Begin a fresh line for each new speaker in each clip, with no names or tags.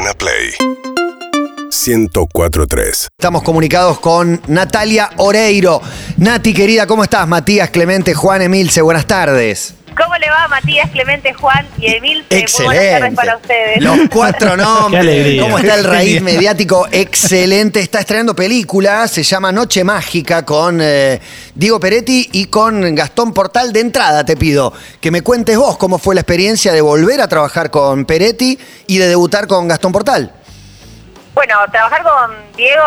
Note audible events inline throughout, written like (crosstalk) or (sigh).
Urbana Play 1043.
Estamos comunicados con Natalia Oreiro. Nati, querida, ¿cómo estás? Matías, Clemente, Juan, Emilce, buenas tardes.
¿Cómo le va Matías, Clemente, Juan y Emil? Eh, Muy buenas tardes
Excelente.
para ustedes.
Los cuatro (laughs) nombres.
Qué alegría.
¿Cómo está el raíz mediático? Excelente. Está estrenando película, se llama Noche Mágica con eh, Diego Peretti y con Gastón Portal. De entrada te pido que me cuentes vos cómo fue la experiencia de volver a trabajar con Peretti y de debutar con Gastón Portal.
Bueno, trabajar con Diego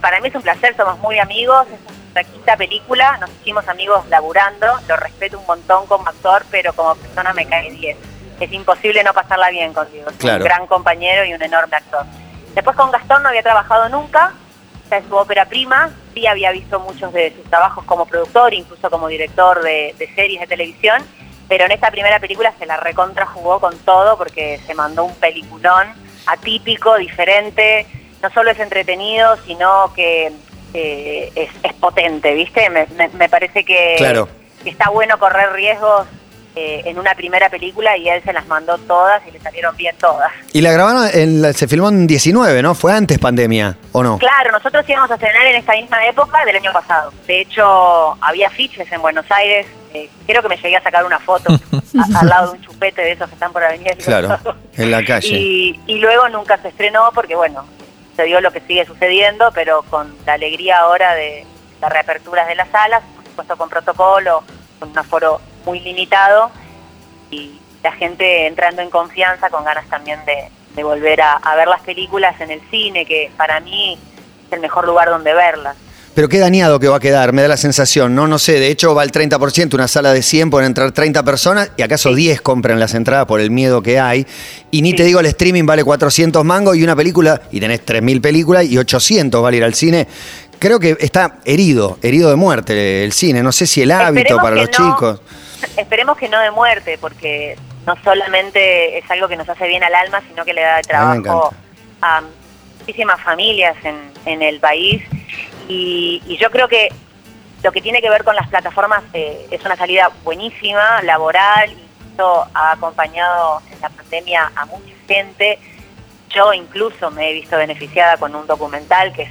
para mí es un placer, somos muy amigos, es nuestra quinta película, nos hicimos amigos laburando, lo respeto un montón como actor, pero como persona me cae 10. Es imposible no pasarla bien con Diego, es
Claro.
un gran compañero y un enorme actor. Después con Gastón no había trabajado nunca, esta es su ópera prima, sí había visto muchos de sus trabajos como productor, incluso como director de, de series de televisión, pero en esta primera película se la recontra jugó con todo porque se mandó un peliculón atípico, diferente, no solo es entretenido, sino que eh, es, es potente, ¿viste? Me, me- me parece que,
Claro.
está bueno correr riesgos eh, en una primera película y él se las mandó todas y le salieron bien todas.
Y la grabaron, en la- se filmó en 19, ¿no? Fue antes pandemia, ¿o no?
Claro, nosotros íbamos a estrenar en esta misma época del año pasado. De hecho, había fiches en Buenos Aires. eh, creo que me llegué a sacar una foto (laughs) a- al lado de un chupete de esos que están por Avenida
Claro, en la calle.
Y, y luego nunca se estrenó porque, bueno, se dio lo que sigue sucediendo, pero con la alegría ahora de las reaperturas de las salas, por supuesto con protocolo, con un aforo muy limitado y la gente entrando en confianza con ganas también de, volver a ver las películas en el cine, que para mí es el mejor lugar donde verlas.
Pero qué dañado que va a quedar, me da la sensación, ¿no? No sé, de hecho va el 30%, una sala de 100 pueden entrar 30 personas y acaso 10 compran las entradas por el miedo que hay. Y ni
Sí.
te digo, el streaming vale 400 mangos y una película, y tenés 3.000 películas y 800 vale ir al cine. Creo que está herido, herido de muerte el cine. No sé si el hábito
Esperemos
para los
no.
chicos.
Esperemos que no de muerte, porque no solamente es algo que nos hace bien al alma, sino que le da trabajo
encanta.
a muchísimas familias en, en el país. Y, y yo creo que lo que tiene que ver con las plataformas eh, es una salida buenísima, laboral, y esto ha acompañado en la pandemia a mucha gente. Yo incluso me he visto beneficiada con un documental que,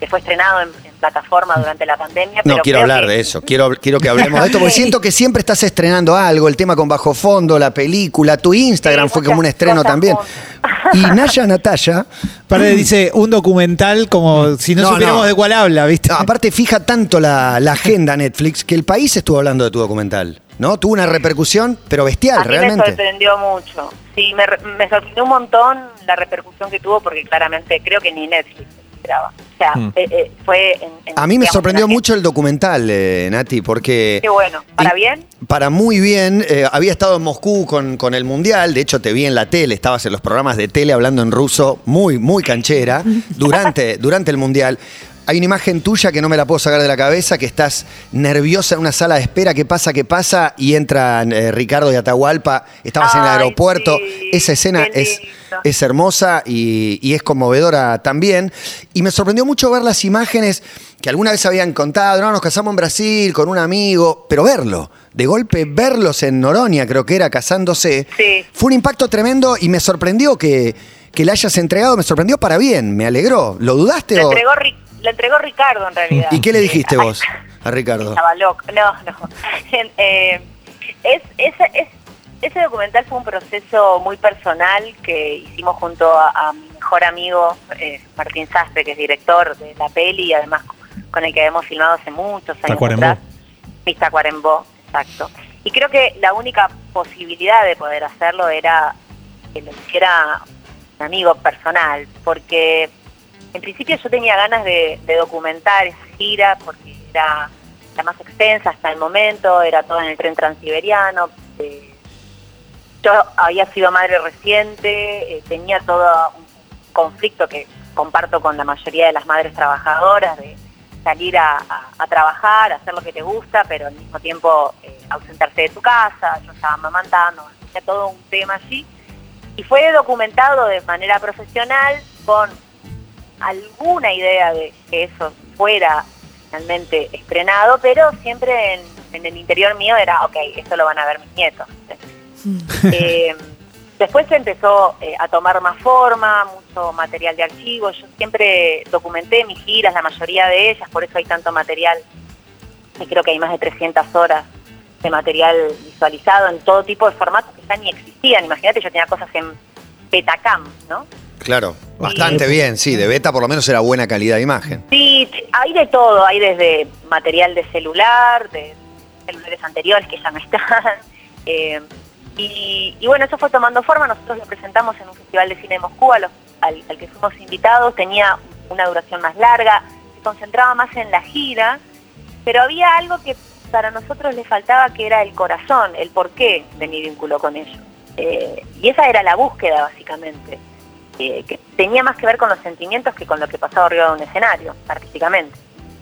que fue estrenado en, en plataforma durante la pandemia.
No
pero
quiero hablar
que-
de eso, quiero, quiero que hablemos de esto, porque (laughs) siento que siempre estás estrenando algo, el tema con bajo fondo, la película, tu Instagram
Sí,
fue como un estreno también. Y (laughs) Naya Natalia
Aparte dice un documental como si no,
No,
supiéramos
no.
de cuál habla, ¿viste?
No, aparte fija tanto la, la agenda Netflix que el país estuvo hablando de tu documental, ¿no? Tuvo una repercusión, pero bestial,
A mí me
realmente.
sorprendió mucho. Sí, me, re- me sorprendió un montón la repercusión que tuvo porque claramente creo que ni Netflix esperaba. O sea,
Mm.
eh, eh, fue en, en-
A mí me
digamos,
sorprendió mucho el documental, eh, Nati, porque...
Qué bueno. ¿Para
Y-
bien?
Para muy bien. había estado en Moscú con, con el Mundial. De hecho, te vi en la tele. Estabas en los programas de tele hablando en ruso, muy, muy canchera, (laughs) durante, durante el Mundial. Hay una imagen tuya que no me la puedo sacar de la cabeza, que estás nerviosa en una sala de espera, ¿qué pasa, qué pasa? Y entran eh, Ricardo y Atahualpa, estabas en el aeropuerto.
sí,
Esa escena es. Es hermosa y, y es conmovedora también. Y me sorprendió mucho ver las imágenes que alguna vez habían contado, no, nos casamos en Brasil con un amigo, pero verlo, de golpe verlos en Noronia, creo que era, casándose,
Sí.
fue un impacto tremendo y me sorprendió que, que le hayas entregado, me sorprendió para bien, me alegró. ¿Lo dudaste o...?
entregó, lo entregó Ricardo en realidad.
¿Y qué le dijiste vos a Ricardo?
Estaba loco. No, no. (laughs) Eh, es, es- ese documental fue un proceso muy personal que hicimos junto a, a mi mejor amigo eh, Martín Sastre, que es director de la peli y además con el que hemos filmado hace muchos años
Tacuarembó.
atrás. Mi Tacuarembó, exacto. Y creo que la única posibilidad de poder hacerlo era que lo hiciera un amigo personal, porque en principio yo tenía ganas de, de documentar esa gira porque era la más extensa hasta el momento, era toda en el tren transiberiano. eh, yo había sido madre reciente, eh, tenía todo un conflicto que comparto con la mayoría de las madres trabajadoras, de salir a, trabajar, hacer lo que te gusta, pero al mismo tiempo eh, ausentarse de tu casa, yo estaba amamantando, era todo un tema allí. Y fue documentado de manera profesional con alguna idea de que eso fuera finalmente estrenado, pero siempre en, en el interior mío era, ok, esto lo van a ver mis nietos. (laughs) Eh, Después se empezó eh, a tomar más forma, mucho material de archivo. Yo siempre documenté mis giras, la mayoría de ellas, por eso hay tanto material. Y creo que hay más de 300 horas de material visualizado en todo tipo de formatos que ya ni existían. Imagínate, yo tenía cosas en Betacam, ¿no?
Claro, bastante bien, sí, de beta por lo menos era buena calidad de imagen.
Sí, hay de todo, hay desde material de celular, de celulares anteriores que ya no están. (laughs) eh, y, y bueno, eso fue tomando forma, nosotros lo presentamos en un festival de cine de Moscú a los- al, al que fuimos invitados, tenía una duración más larga, se concentraba más en la gira, pero había algo que para nosotros le faltaba que era el corazón, el porqué de mi vínculo con ellos. Eh, y esa era la búsqueda básicamente, eh, que tenía más que ver con los sentimientos que con lo que pasaba arriba de un escenario, artísticamente.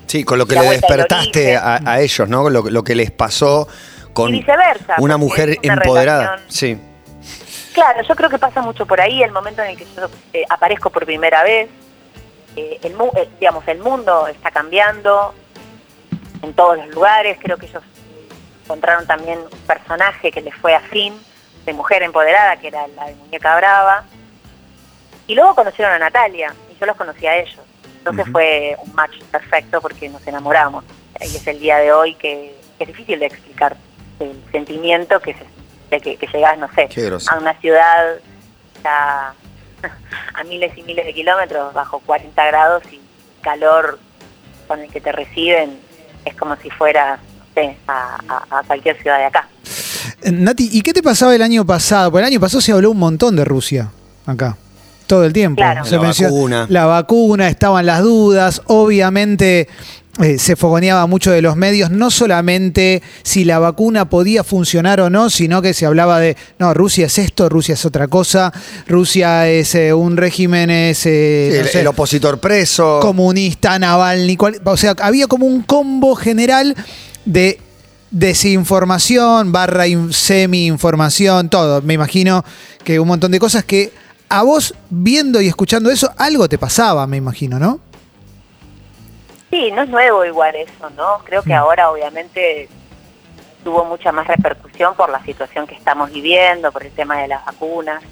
Sí, con lo que le despertaste a, a ellos, ¿no? Lo, lo que les pasó con
y viceversa.
una mujer
una
empoderada.
relación-
Sí.
Claro, yo creo que pasa mucho por ahí, el momento en el que yo eh, aparezco por primera vez, eh, el, eh, digamos, el mundo está cambiando en todos los lugares, creo que ellos encontraron también un personaje que les fue afín, de mujer empoderada, que era la de Muñeca Brava, y luego conocieron a Natalia, y yo los conocí a ellos. Entonces fue un match perfecto porque nos enamoramos. Y es el día de hoy que, que es difícil de explicar el sentimiento que, se, de que, que llegas, no sé, a una ciudad ya (laughs) a miles y miles de kilómetros bajo 40 grados y calor con el que te reciben es como si fueras no sé, a, a- a cualquier ciudad de acá.
Eh, Nati, ¿y qué te pasaba el año pasado? Porque el año pasado se habló un montón de Rusia acá. Todo el tiempo.
Claro.
Se
La
menciona-
vacuna.
La vacuna, estaban las dudas. Obviamente eh, se fogoneaba mucho de los medios, no solamente si la vacuna podía funcionar o no, sino que se hablaba de, no, Rusia es esto, Rusia es otra cosa, Rusia es eh, un régimen, es, eh, no
el,
sé,
el opositor preso.
comunista, Navalny, cual- o sea, había como un combo general de desinformación, barra in- semi-información, todo. Me imagino que un montón de cosas que a vos viendo y escuchando eso, algo te pasaba, me imagino, ¿no?
Sí, no es nuevo igual eso, ¿no? Creo que
Mm.
ahora obviamente tuvo mucha más repercusión por la situación que estamos viviendo, por el tema de las vacunas,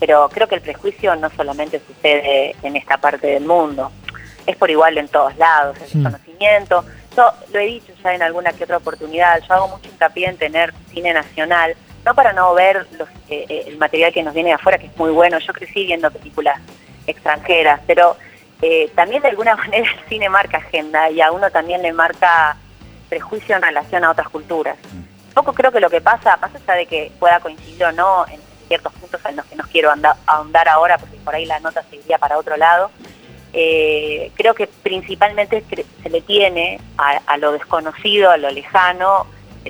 pero creo que el prejuicio no solamente sucede en esta parte del mundo, es por igual en todos lados, el
Mm.
desconocimiento. Yo lo he dicho ya en alguna que otra oportunidad, yo hago mucho hincapié en tener cine nacional, no para no ver los, eh, eh, el material que nos viene de afuera, que es muy bueno, yo crecí viendo películas extranjeras, pero eh, también de alguna (laughs) manera el cine marca agenda y a uno también le marca prejuicio en relación a otras culturas. Un poco creo que lo que pasa, más allá de que pueda coincidir o no en ciertos puntos en los que no quiero ahondar ahora, porque por ahí la nota se iría para otro lado, eh, creo que principalmente se le tiene a, a lo desconocido, a lo lejano,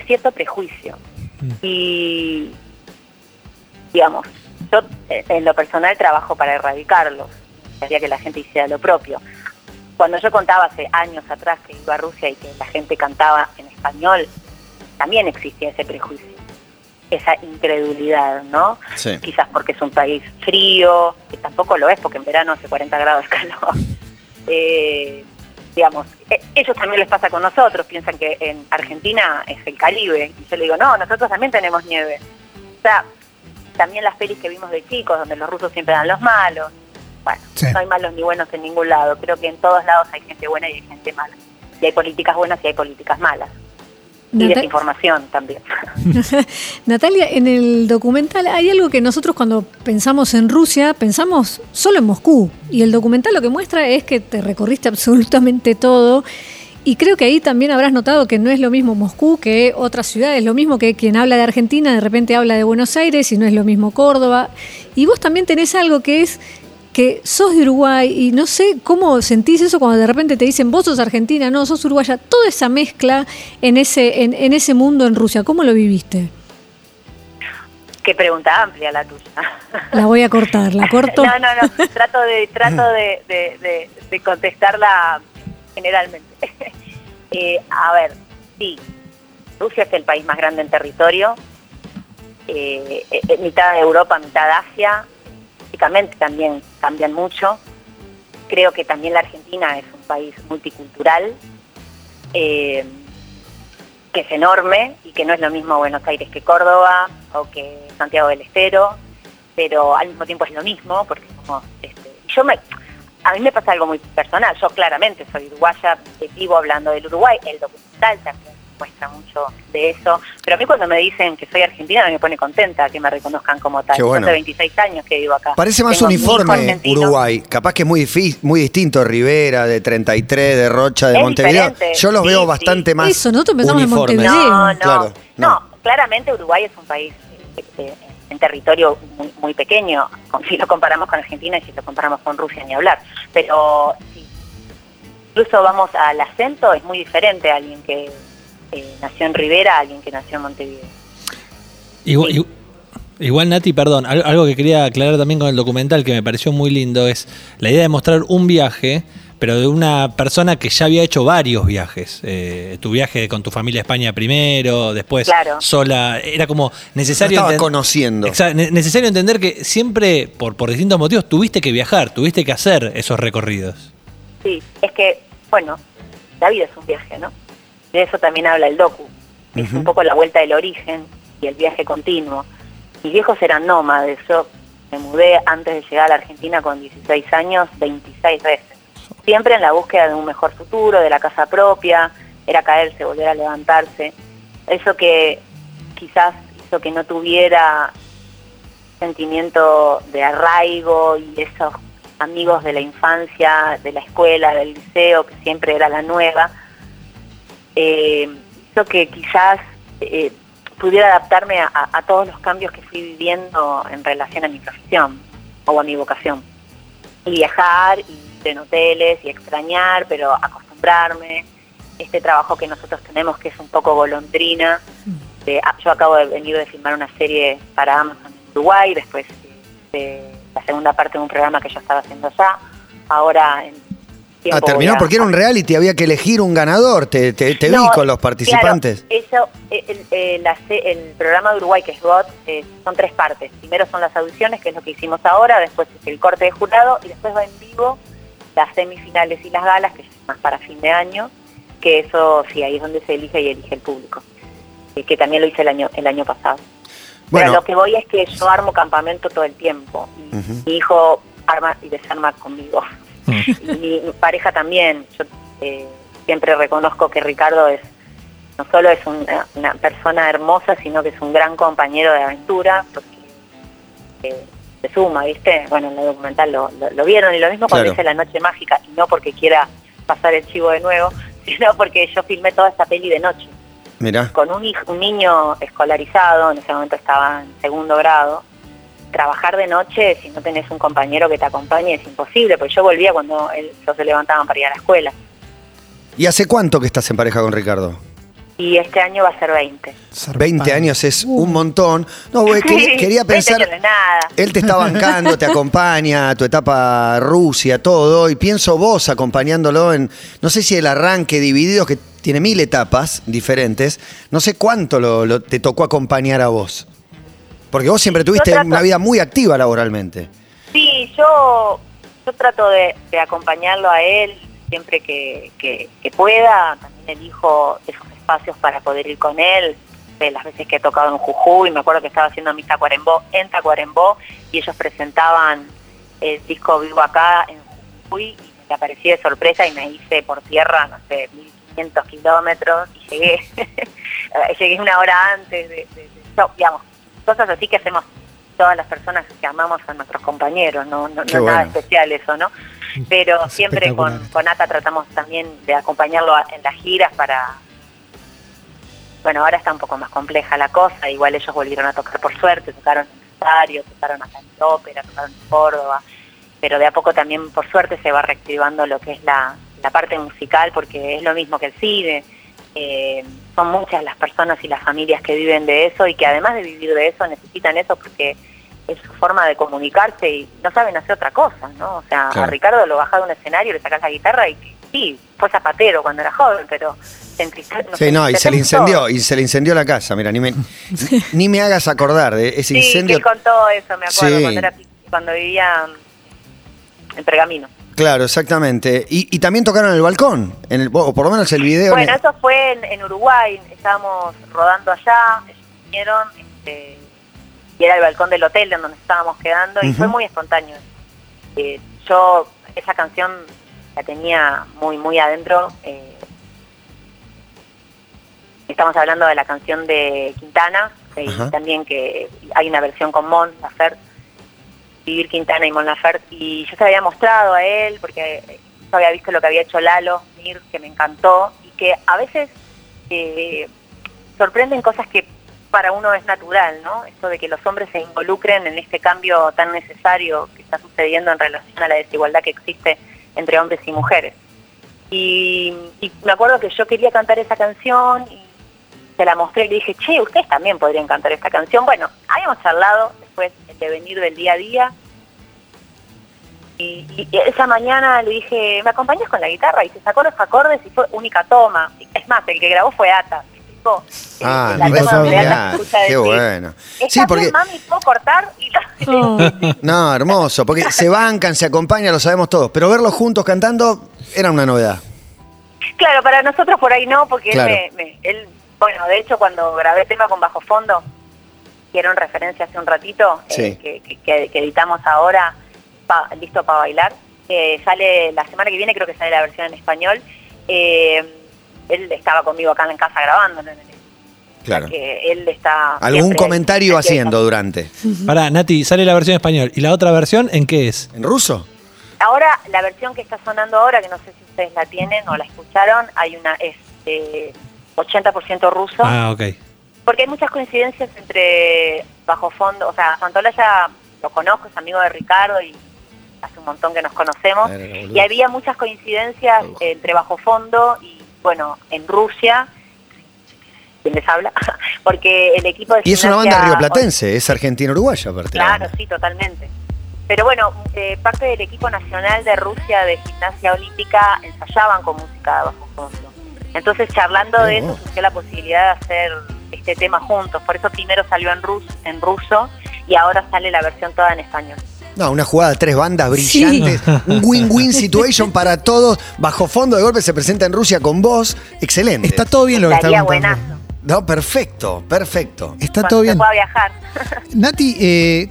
cierto prejuicio.
Mm.
Y, digamos, yo eh, en lo personal trabajo para erradicarlos, quería que la gente hiciera lo propio. Cuando yo contaba hace años atrás que iba a Rusia y que la gente cantaba en español, también existía ese prejuicio, esa incredulidad, ¿no?
Sí.
Quizás porque es un país frío, que tampoco lo es porque en verano hace 40 grados calor. (laughs) Eh, digamos, eh, ellos también les pasa con nosotros, piensan que en Argentina es el Caribe, y yo le digo, no, nosotros también tenemos nieve. O sea, también las pelis que vimos de chicos, donde los rusos siempre dan los malos. Bueno,
Sí.
no hay malos ni buenos en ningún lado, creo que en todos lados hay gente buena y hay gente mala. Y hay políticas buenas y hay políticas malas. Y desinformación también. (laughs) (laughs)
Natalia, en el documental hay algo que nosotros cuando pensamos en Rusia, pensamos solo en Moscú. Y el documental lo que muestra es que te recorriste (laughs) absolutamente todo. Y creo que ahí también habrás notado que no es lo mismo Moscú que otras ciudades. Lo mismo que quien habla de Argentina de repente habla de Buenos Aires y no es lo mismo Córdoba. Y vos también tenés algo que es que sos de Uruguay y no sé cómo sentís eso cuando de repente te dicen vos sos argentina, no, sos uruguaya. Toda esa mezcla en ese, en, en ese mundo en Rusia, ¿cómo lo viviste?
Qué pregunta amplia la tuya.
La voy a cortar, la corto. (laughs)
No, no, no. Trato de, trato de, de- de- de contestarla generalmente. (laughs) Eh, a ver, sí, Rusia es el país más grande en territorio, eh, eh, mitad de Europa, mitad de Asia. También cambian mucho. Creo que también la Argentina es un país multicultural, eh, que es enorme y que no es lo mismo Buenos Aires que Córdoba o que Santiago del Estero. pero al mismo tiempo es lo mismo, porque somos, este, yo me, a mí me pasa algo muy personal, yo claramente soy uruguaya, vivo hablando del Uruguay, el documental también muestra mucho de eso, pero a mí cuando me dicen que soy argentina me pone contenta que me reconozcan como tal.
Qué bueno.
Hace 26 años que vivo acá.
Parece más
Tengo
uniforme. Uruguay. Capaz que es muy difícil, muy distinto Rivera, de 33, de Rocha, de
Es
Montevideo.
diferente,
Yo los
sí,
veo
sí.
bastante más
Eso, nosotros pensamos en
uniformes.
Montevideo.
No, no,
Claro,
no,
no.
claramente Uruguay es un país eh, eh, en territorio muy, muy pequeño, con- si lo comparamos con Argentina y si lo comparamos con Rusia ni hablar, pero si incluso vamos al acento es muy diferente a alguien que eh, nació en Rivera a alguien que nació en Montevideo.
Igual,
Sí.
igu- igual, Nati, perdón, al- algo que quería aclarar también con el documental que me pareció muy lindo es la idea de mostrar un viaje, pero de una persona que ya había hecho varios viajes. Eh, tu viaje con tu familia a España primero, después
Claro.
sola. Era como
No
necesario.
estaba conociendo.
Necesario entender que siempre, por, por distintos motivos, tuviste que viajar, tuviste que hacer esos recorridos.
Sí, es que, bueno, la vida es un viaje, ¿no? De eso también habla el docu. Es un poco la vuelta del origen y el viaje continuo. Mis viejos eran nómades. Yo me mudé antes de llegar a la Argentina con 16 años, 26 veces. Siempre en la búsqueda de un mejor futuro, de la casa propia, era caerse, volver a levantarse. Eso que quizás hizo que no tuviera sentimiento de arraigo y esos amigos de la infancia, de la escuela, del liceo, que siempre era la nueva, eh, que quizás eh, pudiera adaptarme a, todos los cambios que fui viviendo en relación a mi profesión o a mi vocación. Y viajar, y en hoteles, y extrañar, pero acostumbrarme. Este trabajo que nosotros tenemos, que es un poco golondrina. ah, yo acabo de venir de filmar una serie para Amazon en Uruguay, después eh, la segunda parte de un programa que yo estaba haciendo allá. Ahora en
Ah, terminó porque era un reality, había que elegir un ganador. Te, te- te vi con los participantes.
Claro, eso, eh, el, eh, se- el programa de Uruguay, que es GOT, eh, son tres partes. Primero son las audiciones, que es lo que hicimos ahora, después es el corte de jurado y después va en vivo las semifinales y las galas, que es más para fin de año, que eso sí, ahí es donde se elige y elige el público, eh, que también lo hice el año, el año pasado.
Bueno.
Pero lo que voy es que yo armo campamento todo el tiempo. Y. Mi hijo arma y desarma conmigo. Y mi pareja también. Yo eh, siempre reconozco que Ricardo es no solo es una, una persona hermosa, sino que es un gran compañero de aventura, porque eh, se suma, ¿viste? Bueno, en el documental lo, lo- lo vieron, y lo mismo cuando
Claro.
hice La Noche Mágica, y no porque quiera pasar el chivo de nuevo, (laughs) sino porque yo filmé toda esta peli de noche
Mirá.
con un, un niño escolarizado, en ese momento estaba en segundo grado, trabajar de noche si no tenés un compañero que te acompañe es imposible, porque yo volvía cuando él- ellos se levantaban para ir a la escuela.
¿Y hace cuánto que estás en pareja con Ricardo?
Y este año va a ser 20.
20 años es un montón. No, güey, quería, (laughs) quería
20
pensar.
años no es nada.
Él te está bancando, te (laughs) acompaña, tu etapa Rusia, todo, y pienso vos acompañándolo en, no sé si el arranque dividido, que tiene mil etapas diferentes, no sé cuánto lo, lo- te tocó acompañar a vos. Porque vos siempre tuviste
trato-
una vida muy activa laboralmente.
Sí, yo, yo trato de, de acompañarlo a él siempre que, que- que pueda. También elijo esos espacios para poder ir con él. De las veces que he tocado en Jujuy, me acuerdo que estaba haciendo mi Tacuarembó en Tacuarembó y ellos presentaban el disco Vivo Acá en Jujuy y me aparecí de sorpresa y me hice por tierra, no sé, 1500 kilómetros y llegué, (laughs) llegué una hora antes de, de- de- no, digamos, cosas así que hacemos todas las personas que amamos a nuestros compañeros, no, no, nada especial eso, ¿no? Pero
Es
siempre con, con Ata tratamos también de acompañarlo a- en las giras para... Bueno, ahora está un poco más compleja la cosa, igual ellos volvieron a tocar por suerte, tocaron en Rosario, tocaron acá en ópera, tocaron en Córdoba, pero de a poco también por suerte se va reactivando lo que es la, la parte musical, porque es lo mismo que el cine, eh, son muchas las personas y las familias que viven de eso y que además de vivir de eso necesitan eso porque es su forma de comunicarse y no saben hacer otra cosa, ¿no? O sea,
Claro.
a Ricardo lo bajás de un escenario, le sacás la guitarra y sí, fue zapatero cuando era joven, pero se nos
Sí, no, y se le incendió, y se le incendió la casa, mira, ni me, (laughs) ni me hagas acordar de ese
Sí,
incendio.
él contó eso, me acuerdo,
Sí.
cuando, era, cuando vivía en Pergamino.
Claro, exactamente. Y, y también tocaron en el balcón, en el, o por lo menos el video.
Bueno,
en-
eso fue en, en Uruguay, estábamos rodando allá, ellos vinieron, este, y era el balcón del hotel en donde estábamos quedando y fue muy espontáneo. Eh, yo esa canción la tenía muy, muy adentro. eh, estamos hablando de la canción de Quintana, eh, también que hay una versión con Mon Laferte, Vivir Quintana y Mon Laferte, y yo se había mostrado a él porque yo había visto lo que había hecho Lalo, Mir, que me encantó, y que a veces eh, sorprenden cosas que para uno es natural, ¿no? Esto de que los hombres se involucren en este cambio tan necesario que está sucediendo en relación a la desigualdad que existe entre hombres y mujeres. Y, y me acuerdo que yo quería cantar esa canción y se la mostré y le dije, che, ustedes también podrían cantar esta canción. Bueno, habíamos charlado después devenir del día a día. Y, y esa mañana le dije, ¿me acompañas con la guitarra? Y se sacó los acordes y fue única toma. Es más, el que grabó fue Ata.
Ah.
Ata se escucha
Qué bueno.
"Está
Sí, porque.
bien, mami, ¿puedo cortar? Y
Oh. (laughs)
No, hermoso, porque se bancan, se acompañan, lo sabemos todos. Pero verlos juntos cantando era una novedad.
Claro, para nosotros por ahí no, porque
Claro.
él, me, me- él, bueno, de hecho cuando grabé el tema con Bajo Fondo, en referencia hace un ratito, eh,
Sí.
que, que- que- que editamos ahora, pa- listo para bailar, eh, sale la semana que viene, creo que sale la versión en español, eh, él estaba conmigo acá en casa grabando, ¿no?
Claro.
que él está...
¿Algún
siempre-
comentario
siempre-
haciendo durante?
Pará, Nati, sale la versión en español. ¿Y la otra versión en qué es?
¿En ruso?
Ahora, la versión que está sonando ahora, que no sé si ustedes la tienen o la escucharon, hay una, es eh, 80% ruso.
Ah, ok.
Porque hay muchas coincidencias entre Bajo Fondo, o sea, Santola ya lo conozco, es amigo de Ricardo y hace un montón que nos conocemos. Y había muchas coincidencias entre Bajo Fondo y, bueno, en Rusia, quien les habla, (laughs) porque el equipo de
Y es una banda rioplatense, es argentino-uruguaya aparte. la
Claro, sí, totalmente. Pero bueno, eh, parte del equipo nacional de Rusia de gimnasia olímpica ensayaban con música de bajo fondo. Entonces, charlando de eso, surgió la posibilidad de hacer este tema juntos. Por eso primero salió en, rus en ruso y ahora sale la versión toda en español.
No, una jugada de tres bandas
Sí.
brillantes, (laughs) un win-win situation para todos. Bajo fondo de golpe se presenta en Rusia con vos. Excelente.
Está todo bien lo que está contando.
buenazo.
No, perfecto, perfecto.
Está
Cuando
todo bien.
pueda viajar. (laughs)
Nati, eh,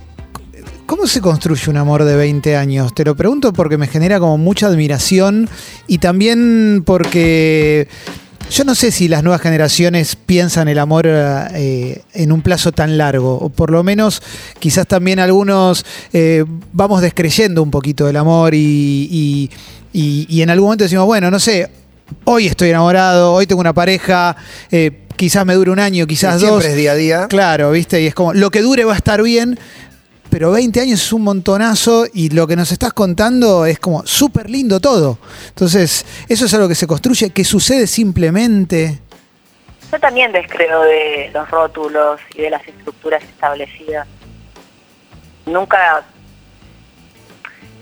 ¿cómo se construye un amor de 20 años? Te lo pregunto porque me genera como mucha admiración y también porque yo no sé si las nuevas generaciones piensan el amor eh, en un plazo tan largo, o por lo menos quizás también algunos eh, vamos descreyendo un poquito del amor y, y- y- y en algún momento decimos, bueno, no sé, hoy estoy enamorado, hoy tengo una pareja, eh, quizás me dure un año, quizás
Siempre
dos.
es día a día.
Claro, viste, y es como, lo que dure va a estar bien, pero 20 años es un montonazo y lo que nos estás contando es como súper lindo todo. Entonces, eso es algo que se construye, que sucede simplemente.
Yo también descreo de los rótulos y de las estructuras establecidas. Nunca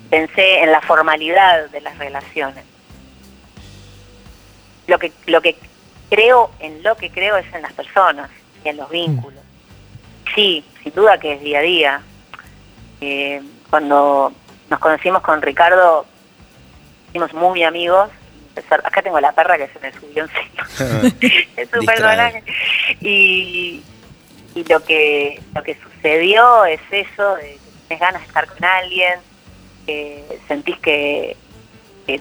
pensé en la formalidad de las relaciones. Lo que, lo que creo, en lo que creo es en las personas y en los vínculos. Sí, sin duda que es día a día. Eh, cuando nos conocimos con Ricardo, fuimos muy amigos. Acá tengo la perra que se me subió encima. (laughs) es un personaje. Y, y lo que lo que sucedió es eso, de que tienes ganas de estar con alguien, que sentís que, que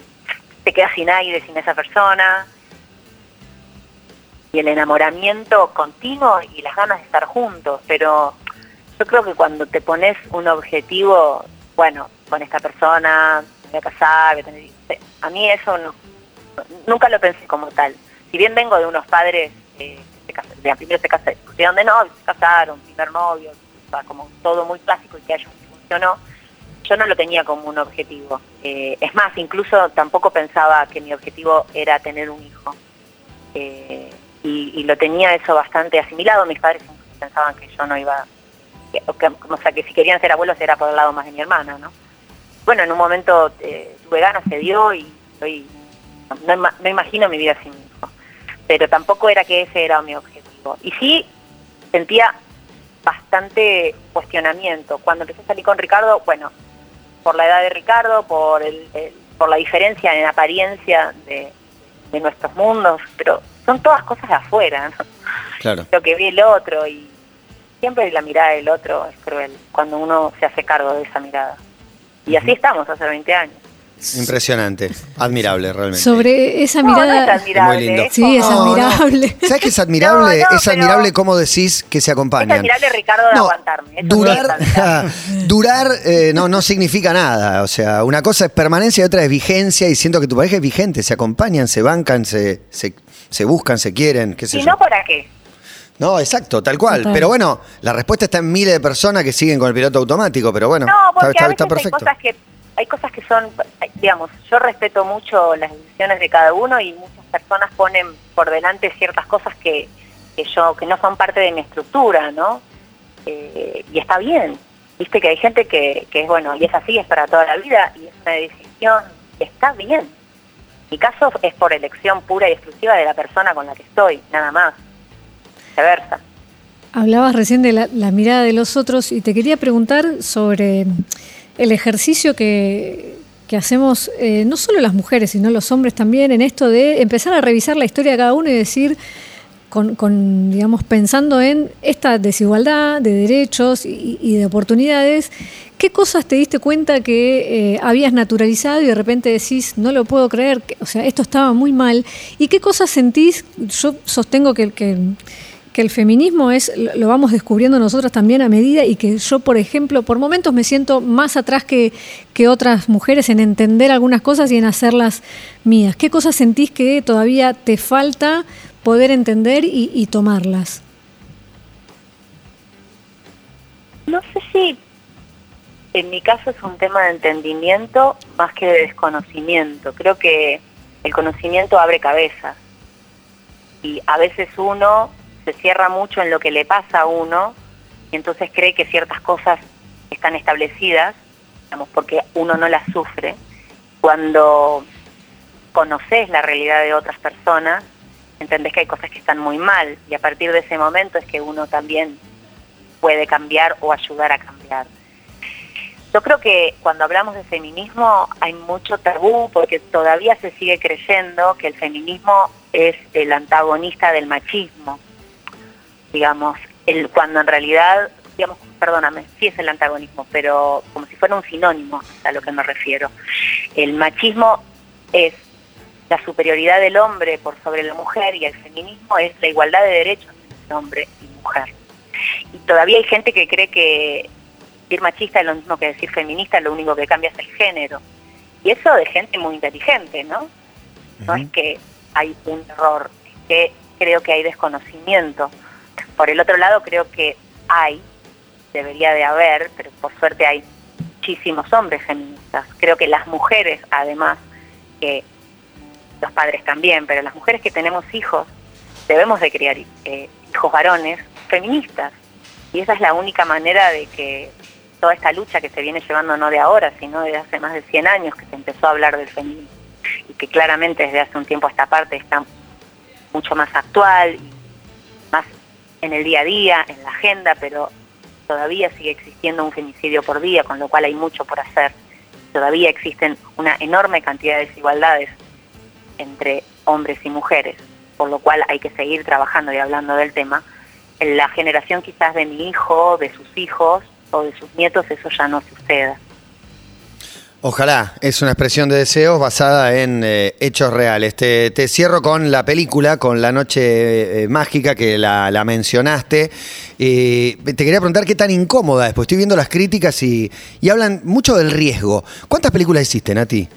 te quedas sin aire sin esa persona, y el enamoramiento continuo y las ganas de estar juntos, pero yo creo que cuando te pones un objetivo, bueno, con esta persona, voy a casar, voy a tener hijos, a mí eso no, nunca lo pensé como tal. Si bien vengo de unos padres eh, que se de- primero se casaron, de novio, se casaron, primer novio, como todo muy clásico y que a ellos funcionó, yo no lo tenía como un objetivo. Eh, es más, incluso tampoco pensaba que mi objetivo era tener un hijo. Eh, y, y lo tenía eso bastante asimilado. Mis padres pensaban que yo no iba, que- o, sea, que si querían ser abuelos era por el lado más de mi hermana, ¿no? Bueno, en un momento eh, tuve ganas, se dio y estoy, no, no imagino mi vida sin mi hijo. Pero tampoco era que ese era mi objetivo. Y sí sentía bastante cuestionamiento. Cuando empecé a salir con Ricardo, bueno, por la edad de Ricardo, por el, el- por la diferencia en apariencia de, de nuestros mundos, pero son todas cosas de afuera, ¿no?
Claro.
lo que ve el otro y siempre la mirada del otro es cruel, cuando uno se hace cargo de esa mirada. Y así estamos hace 20 años.
Impresionante, admirable realmente.
Sobre esa
No, no
mirada.
es admirable.
Muy lindo.
es
Sí, es
No,
admirable. (laughs)
¿Sabes qué es admirable?
No, no,
es admirable cómo decís que se
Es
acompañan.
admirable Ricardo de
No,
aguantarme. eso es
durar, (laughs) durar eh, no, no significa nada. O sea, una cosa es permanencia y otra es vigencia. Y siento que tu pareja es vigente. Se acompañan, se bancan, se, se, se buscan, se quieren. ¿Qué sé yo.
no, ¿para qué?
No, exacto, tal cual.
Total.
Pero bueno, la respuesta está en miles de personas que siguen con el piloto automático. Pero bueno,
No, porque
está,
a
está
veces hay
perfecto.
cosas que hay cosas que son, digamos, yo respeto mucho las decisiones de cada uno y muchas personas ponen por delante ciertas cosas que, que yo que no son parte de mi estructura, ¿no? Eh, y está bien. Viste que hay gente que, que es bueno y es así, es para toda la vida y es una decisión, y está bien. Mi caso es por elección pura y exclusiva de la persona con la que estoy, nada más.
Hablabas recién de la, mirada de los otros y te quería preguntar sobre el ejercicio que, que hacemos, eh, no solo las mujeres, sino los hombres también, en esto de empezar a revisar la historia de cada uno y decir, con, digamos, pensando en esta desigualdad de derechos y, de oportunidades, ¿qué cosas te diste cuenta que eh, habías naturalizado y de repente decís, no lo puedo creer, o sea, esto estaba muy mal? ¿Y qué cosas sentís? Yo sostengo que que el feminismo es lo vamos descubriendo nosotras también a medida y que yo, por ejemplo, por momentos me siento más atrás que, que otras mujeres en entender algunas cosas y en hacerlas mías. ¿Qué cosas sentís que todavía te falta poder entender y, y tomarlas?
No sé si en mi caso es un tema de entendimiento más que de desconocimiento. Creo que el conocimiento abre cabezas y a veces uno se cierra mucho en lo que le pasa a uno y entonces cree que ciertas cosas están establecidas, digamos, porque uno no las sufre. Cuando conoces la realidad de otras personas, entendés que hay cosas que están muy mal y a partir de ese momento es que uno también puede cambiar o ayudar a cambiar. Yo creo que cuando hablamos de feminismo hay mucho tabú porque todavía se sigue creyendo que el feminismo es el antagonista del machismo, digamos, el, cuando en realidad, digamos, perdóname, sí es el antagonismo, pero como si fuera un sinónimo a lo que me refiero. El machismo es la superioridad del hombre por sobre la mujer y el feminismo es la igualdad de derechos entre hombre y mujer. Y todavía hay gente que cree que decir machista es lo mismo que decir feminista, lo único que cambia es el género. Y eso de gente muy inteligente, ¿no? No es que hay un error, es que creo que hay desconocimiento. Por el otro lado, creo que hay, debería de haber, pero por suerte hay muchísimos hombres feministas. Creo que las mujeres, además, los padres también, pero las mujeres que tenemos hijos, debemos de criar eh, hijos varones feministas. Y esa es la única manera de que toda esta lucha que se viene llevando no de ahora, sino de hace más de 100 años que se empezó a hablar del feminismo y que claramente desde hace un tiempo a esta parte está mucho más actual en el día a día, en la agenda, pero todavía sigue existiendo un femicidio por día, con lo cual hay mucho por hacer. Todavía existen una enorme cantidad de desigualdades entre hombres y mujeres, por lo cual hay que seguir trabajando y hablando del tema. En la generación quizás de mi hijo, de sus hijos o de sus nietos, eso ya no suceda.
Ojalá, es una expresión de deseos basada en eh, hechos reales. Te, cierro con la película, con La Noche eh, Mágica, que la, mencionaste. Eh, te quería preguntar qué tan incómoda es, pues estoy viendo las críticas y, hablan mucho del riesgo. ¿Cuántas películas existen, Nati?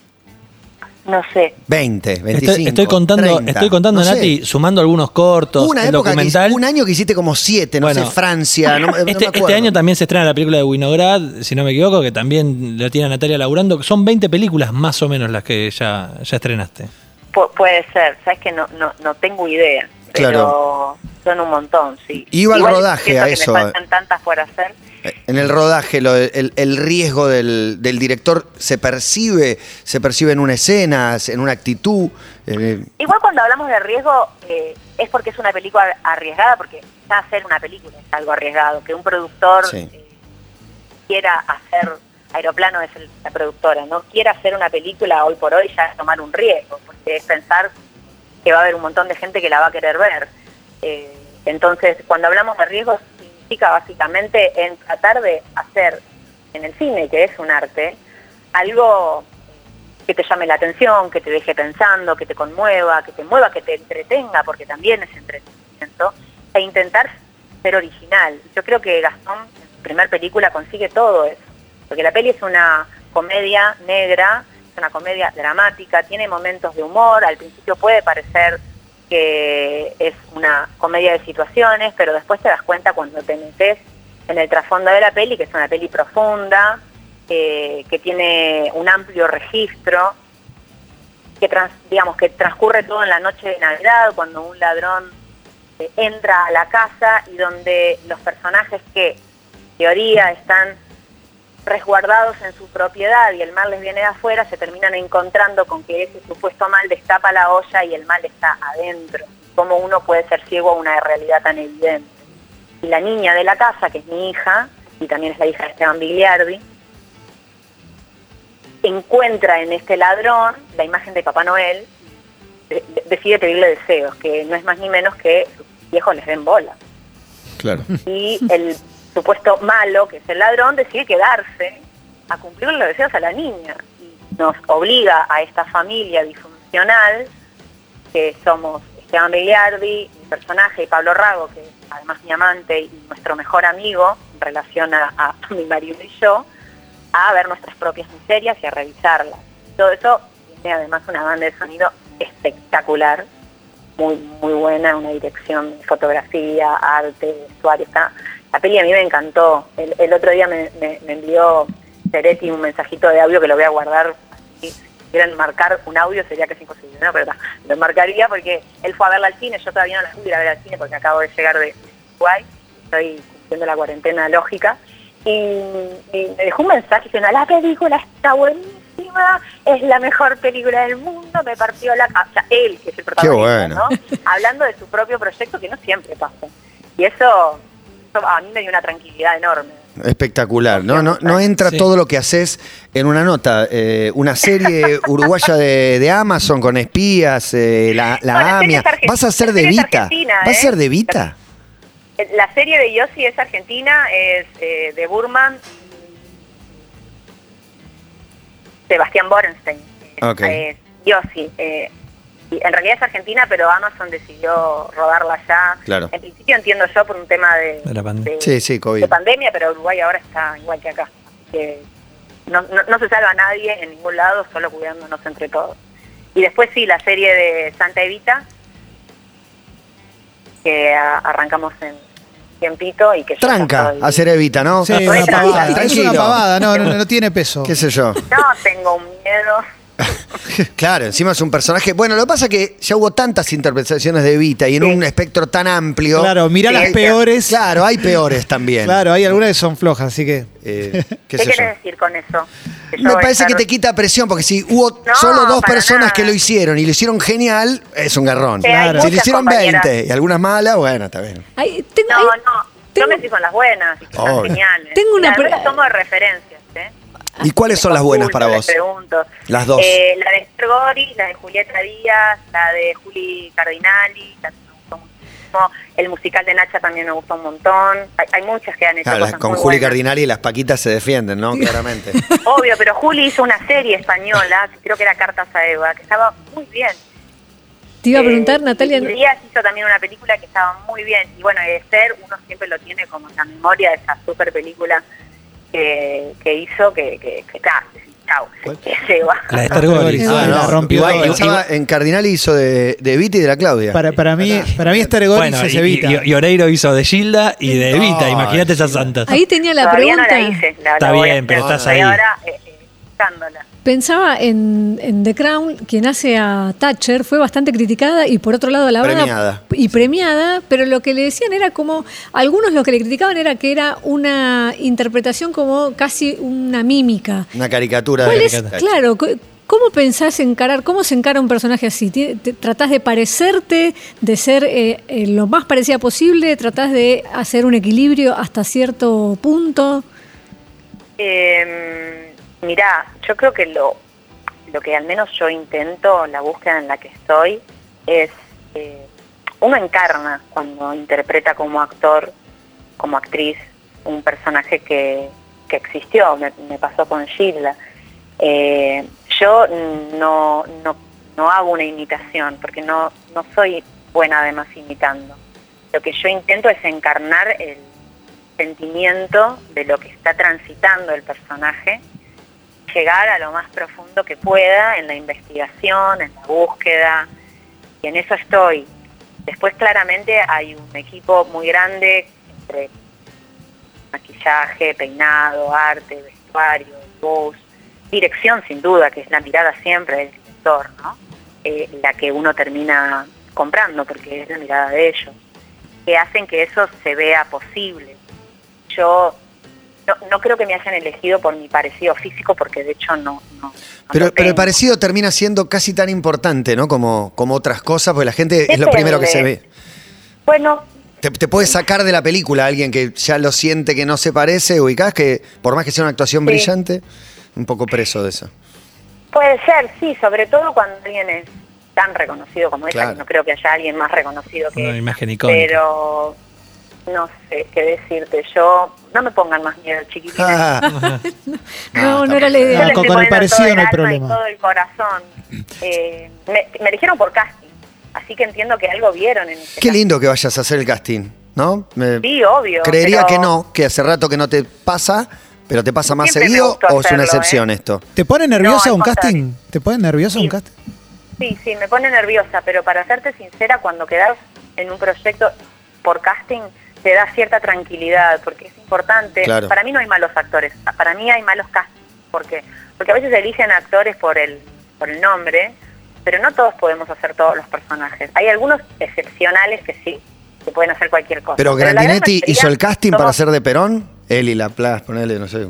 No sé,
20, 25.
Estoy, estoy contando,
30,
estoy contando
no sé.
Nati, sumando algunos cortos,
Una
el
época
documental.
un año que hiciste como siete, no
Bueno,
sé, Francia. No, no me
este, este año también se estrena la película de Winograd, si no me equivoco, que también lo tiene Natalia laburando. Son 20 películas más o menos las que ya, ya estrenaste.
pu- puede ser, sabes que no, no, no tengo idea, pero
Claro.
Son un montón, sí.
Iba al rodaje a
que
eso.
Me faltan tantas por hacer.
Eh, En el rodaje, lo- el, el riesgo del, del director se percibe, se percibe en una escena, en una actitud. eh,
Igual cuando hablamos de riesgo eh, es porque es una película arriesgada, porque ya hacer una película es algo arriesgado, que un productor
Sí.
eh, quiera hacer, Aeroplano es el- la productora, no quiera hacer una película hoy por hoy ya es tomar un riesgo, porque es pensar que va a haber un montón de gente que la va a querer ver. Eh, entonces, cuando hablamos de riesgos, consistía básicamente en tratar de hacer en el cine, que es un arte, algo que te llame la atención, que te deje pensando, que te conmueva, que te mueva, que te entretenga, porque también es entretenimiento, e intentar ser original. Yo creo que Gastón, en su primer película, consigue todo eso, porque la peli es una comedia negra, es una comedia dramática, tiene momentos de humor, al principio puede parecer que es una comedia de situaciones, pero después te das cuenta cuando te metes en el trasfondo de la peli, que es una peli profunda, que tiene un amplio registro, que trans- que transcurre todo en la noche de Navidad, cuando un ladrón eh, entra a la casa y donde los personajes que, teoría, están resguardados en su propiedad y el mal les viene de afuera, se terminan encontrando con que ese supuesto mal destapa la olla y el mal está adentro. ¿Cómo uno puede ser ciego a una realidad tan evidente? Y la niña de la casa, que es mi hija, y también es la hija de Esteban Bigliardi, encuentra en este ladrón la imagen de Papá Noel, de- de- decide pedirle deseos, que no es más ni menos que sus viejos les den bola
Claro.
y el supuesto malo, que es el ladrón, decide quedarse a cumplir los deseos a la niña. Y nos obliga a esta familia disfuncional, que somos Esteban Begliardi, mi personaje, y Pablo Rago, que es además mi amante y nuestro mejor amigo en relación a, (laughs) mi marido y yo, a ver nuestras propias miserias y a revisarlas. Todo eso tiene además una banda de sonido espectacular, muy muy buena, una dirección fotografía, arte, vestuario. Está, la peli a mí me encantó. El, el otro día me, me- me envió Peretti un mensajito de audio que lo voy a guardar. Si quieren marcar un audio sería que es imposible, ¿no? Pero ta, lo marcaría porque él fue a verla al cine, yo todavía no la pude ir a ver al cine porque acabo de llegar de Uruguay, estoy cumpliendo la cuarentena lógica. Y, y me dejó un mensaje diciendo, la película está buenísima, es la mejor película del mundo, me partió la... ca-". O sea, él, que es el protagonista,
bueno.
¿no? Hablando de su propio proyecto, que no siempre pasa. Y eso a mí me dio una tranquilidad enorme.
Espectacular, ¿no? No, no entra
Sí.
todo lo que haces en una nota. Eh, una serie (laughs) uruguaya de, de Amazon con espías, eh, la, la
No,
AMIA. ¿Vas a ser de Vita? ¿Vas a
¿eh?
ser de Vita?
La serie de Yossi es argentina, es eh, de Burman, Sebastián Borenstein.
Ok.
Es Yossi. Y en realidad es argentina, pero Amazon decidió rodarla allá.
Claro.
En principio entiendo yo por un tema de,
De la pandemia.
de-
Sí, sí, COVID.
de pandemia, pero Uruguay ahora está igual que acá. Así que no, no, no se salva nadie en ningún lado, solo cuidándonos entre todos. Y después sí, la serie de Santa Evita, que a- arrancamos en tiempito y que
Tranca, hacer Evita, ¿no?
Sí, una pavada. Es una pavada, no, no, no tiene peso.
¿Qué sé yo?
No, tengo un miedo. (laughs)
Claro, encima es un personaje. Bueno, lo que pasa es que ya hubo tantas interpretaciones de Evita y en
Sí.
un espectro tan amplio.
Claro, mira
Sí,
las peores.
Claro, hay peores también.
Claro, hay algunas que son flojas, así que.
Eh, (laughs) ¿Qué
quieres decir con eso? Que
Me parece que te quita presión, porque si hubo
No,
solo dos personas
nada.
que lo hicieron y lo hicieron genial, es un garrón.
Sí, hay
Si lo hicieron
compañeras.
20 y algunas malas, bueno, está bien.
Ay, tengo-
No,
ay,
no,
tengo-
yo me estoy con las buenas, y
Obvio.
geniales.
Tengo una
Y
pre-
somos de referencias, ¿eh?
¿Y cuáles son las buenas para vos?
Pregunto.
Las dos.
Eh, la de Esther Gori, la de Julieta Díaz, la de Juli Cardinali, también me gustó muchísimo. El musical de Nacha también me gustó un montón. Hay, hay muchas que han hecho
Claro,
cosas
con
muy
Juli
buenas.
Cardinali las paquitas se defienden, ¿no? Claramente. (laughs)
Obvio, pero Juli hizo una serie española, que creo que era Cartas a Eva, que estaba muy bien.
te iba a preguntar,
Eh,
Natalia.
Y Díaz hizo también una película que estaba muy bien. Y bueno, Esther, uno siempre lo tiene como en la memoria de esa super película que, que hizo, que, que, que chau, que se va.
La de Esther Goris.
Ah,
no,
la rompió
igual,
toda.
pensaba en Cardinali hizo de, de Evita y de la Claudia.
Para, para mí, para mí Esther Goris
Bueno,
es
y,
Evita.
y- y Oreiro hizo de Gilda y de Evita.
No,
Imagínate esas santas.
Ahí tenía la
Todavía
pregunta.
no la hice, la,
Está
la
bien, pero estás ahí.
ahora eh, eh.
Pensaba en, en The Crown, quien hace a Thatcher, fue bastante criticada y por otro lado alabada
Premiada.
y premiada, pero lo que le decían era como, algunos lo que le criticaban era que era una interpretación como casi una mímica.
Una caricatura
¿Cuál
de
es, claro, ¿cómo pensás encarar, cómo se encara un personaje así? ¿Tie- te- ¿Tratás de parecerte, de ser eh, eh, lo más parecida posible? ¿Tratás de hacer un equilibrio hasta cierto punto?
Eh, mirá, yo creo que lo, lo que al menos yo intento, la búsqueda en la que estoy, es, eh, uno encarna cuando interpreta como actor como actriz un personaje que, que existió, me, pasó con Gilda. Eh, yo no, no, no hago una imitación, porque no, no soy buena además imitando. Lo que yo intento es encarnar el sentimiento de lo que está transitando el personaje, llegar a lo más profundo que pueda en la investigación, en la búsqueda, y en eso estoy. Después claramente hay un equipo muy grande entre maquillaje, peinado, arte, vestuario, voz, dirección sin duda, que es la mirada siempre del director, ¿no? Eh, la que uno termina comprando porque es la mirada de ellos, que hacen que eso se vea posible. Yo no, no creo que me hayan elegido por mi parecido físico porque de hecho no...
Pero, el parecido termina siendo casi tan importante, ¿no? Como, como otras cosas, porque la gente es lo primero que se ve.
Bueno,
Te, te puede sacar de la película alguien que ya lo siente que no se parece, ubicás que por más que sea una actuación
Sí.
brillante, un poco preso de eso.
Puede ser, sí, sobre todo cuando alguien es tan reconocido como ella,
Claro.
que no creo que haya alguien más reconocido que
Una
ella.
imagen icónica.
Pero no sé qué decirte, yo no me pongan más miedo, chiquitines.
Ah, (laughs)
No, no era la idea.
Con- el parecido
todo
no hay problema.
todo el corazón. Eh, me, me eligieron por casting, así que entiendo que algo vieron en
qué
casting.
lindo que vayas a hacer el casting, ¿no? Me-
Sí, obvio.
creería
pero
que no, que hace rato que no te pasa, pero te pasa más
Siempre
seguido o es una
hacerlo,
excepción
¿eh?
esto.
¿Te pone nerviosa
No,
un casting? ¿Te pone nerviosa
Sí.
un casting?
Sí, sí, me pone nerviosa, pero para serte sincera, cuando quedas en un proyecto por casting, te da cierta tranquilidad, porque es importante.
Claro.
Para mí no hay malos actores, para mí hay malos castings. ¿Por qué? Porque a veces eligen actores por el, por el nombre, pero no todos podemos hacer todos los personajes. Hay algunos excepcionales que sí, que pueden hacer cualquier cosa.
Pero Grandinetti
mayoría
hizo el casting para ser de Perón, él y la Plaza, ponele, no sé.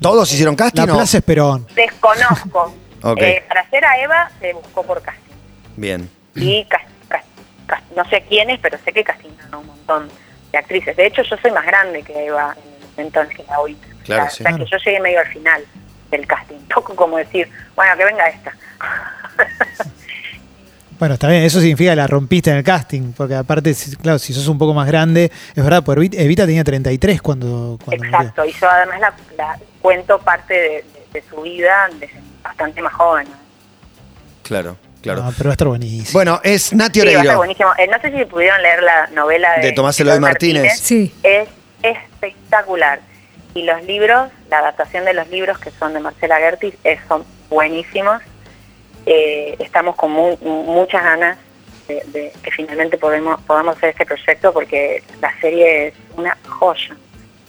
¿Todos hicieron casting?
La
o-
Plaza Esperón.
Desconozco. (laughs)
Ok.
Eh, para hacer a Eva se buscó por casting.
Bien.
y cas- cas- cas- no sé quiénes, pero sé que castigaron a un montón de actrices. De hecho, yo soy más grande que Eva en el momento en que la oí.
Claro,
o sea,
sí.
o sea, que yo llegué medio al final del casting. (laughs) Poco como decir, bueno, que venga esta. (laughs)
Bueno, está bien, eso significa que la rompiste en el casting, porque aparte, si- claro, si sos un poco más grande, es verdad, pues Evita, tenía 33 cuando, cuando murió.
Exacto. Y yo además la, la cuento parte de, de- de su vida desde bastante más joven.
Claro, claro.
No, pero va a estar buenísimo.
Bueno, es Nati
Sí, va a estar
Oreiro.
buenísimo. Eh, no sé si pudieron leer la novela de,
De Tomás Eloy Martínez.
Sí.
Es espectacular. Y los libros, la adaptación de los libros que son de Marcela Gertis, eh, son buenísimos. Eh, estamos con mu- muchas ganas de, de que finalmente podemos, podamos hacer este proyecto porque la serie es una joya.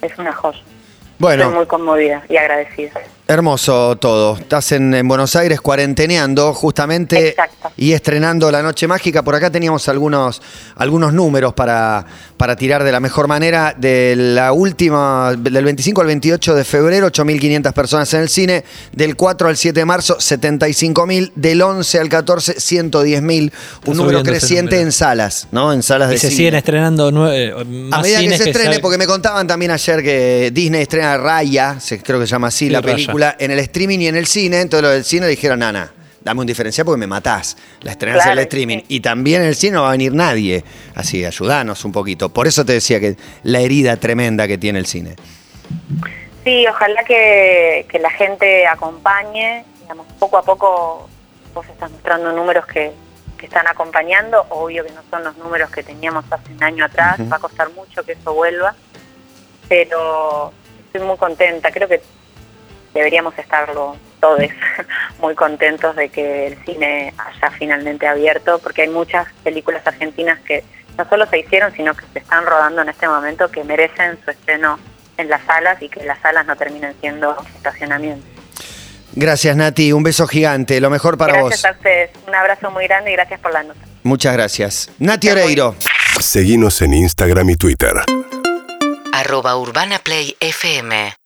Es una joya. Estoy
Bueno,
muy conmovida y agradecida.
Hermoso todo. Estás en, en Buenos Aires cuarenteneando justamente
Exacto.
y estrenando La Noche Mágica. Por acá teníamos algunos, algunos números para, para tirar de la mejor manera. De la última, del 25 al 28 de febrero, 8.500 personas en el cine. Del 4 al 7 de marzo, 75.000. Del 11 al 14, 110.000. Un número creciente
número.
en salas, ¿no? En salas de
Y se
cine.
siguen estrenando eh, más
A medida que se estrene,
sal-
porque me contaban también ayer que Disney estrena Raya, se- creo que se llama así
Sí,
la
Raya.
Película, en el streaming y en el cine. Entonces los del cine le dijeron, Nana, dame un diferencial porque me matás. La estrenás
Claro,
en el streaming.
sí.
Y también en el cine no va a venir nadie. Así, ayudanos un poquito. Por eso te decía que la herida tremenda que tiene el cine.
Sí, ojalá que, que la gente acompañe, digamos, poco a poco vos estás mostrando números que, que están acompañando, obvio que no son los números que teníamos hace un año atrás, va a costar mucho que eso vuelva, pero estoy muy contenta, creo que deberíamos estarlo todos (laughs) muy contentos de que el cine haya finalmente abierto, porque hay muchas películas argentinas que no solo se hicieron, sino que se están rodando en este momento que merecen su estreno en las salas y que las salas no terminen siendo estacionamiento.
Gracias, Nati. Un beso gigante. Lo mejor para
gracias
vos.
a ustedes, un abrazo muy grande y gracias por la nota.
Muchas gracias. Nati Oreiro.
Seguinos en Instagram y Twitter.
arroba Urbana Play FM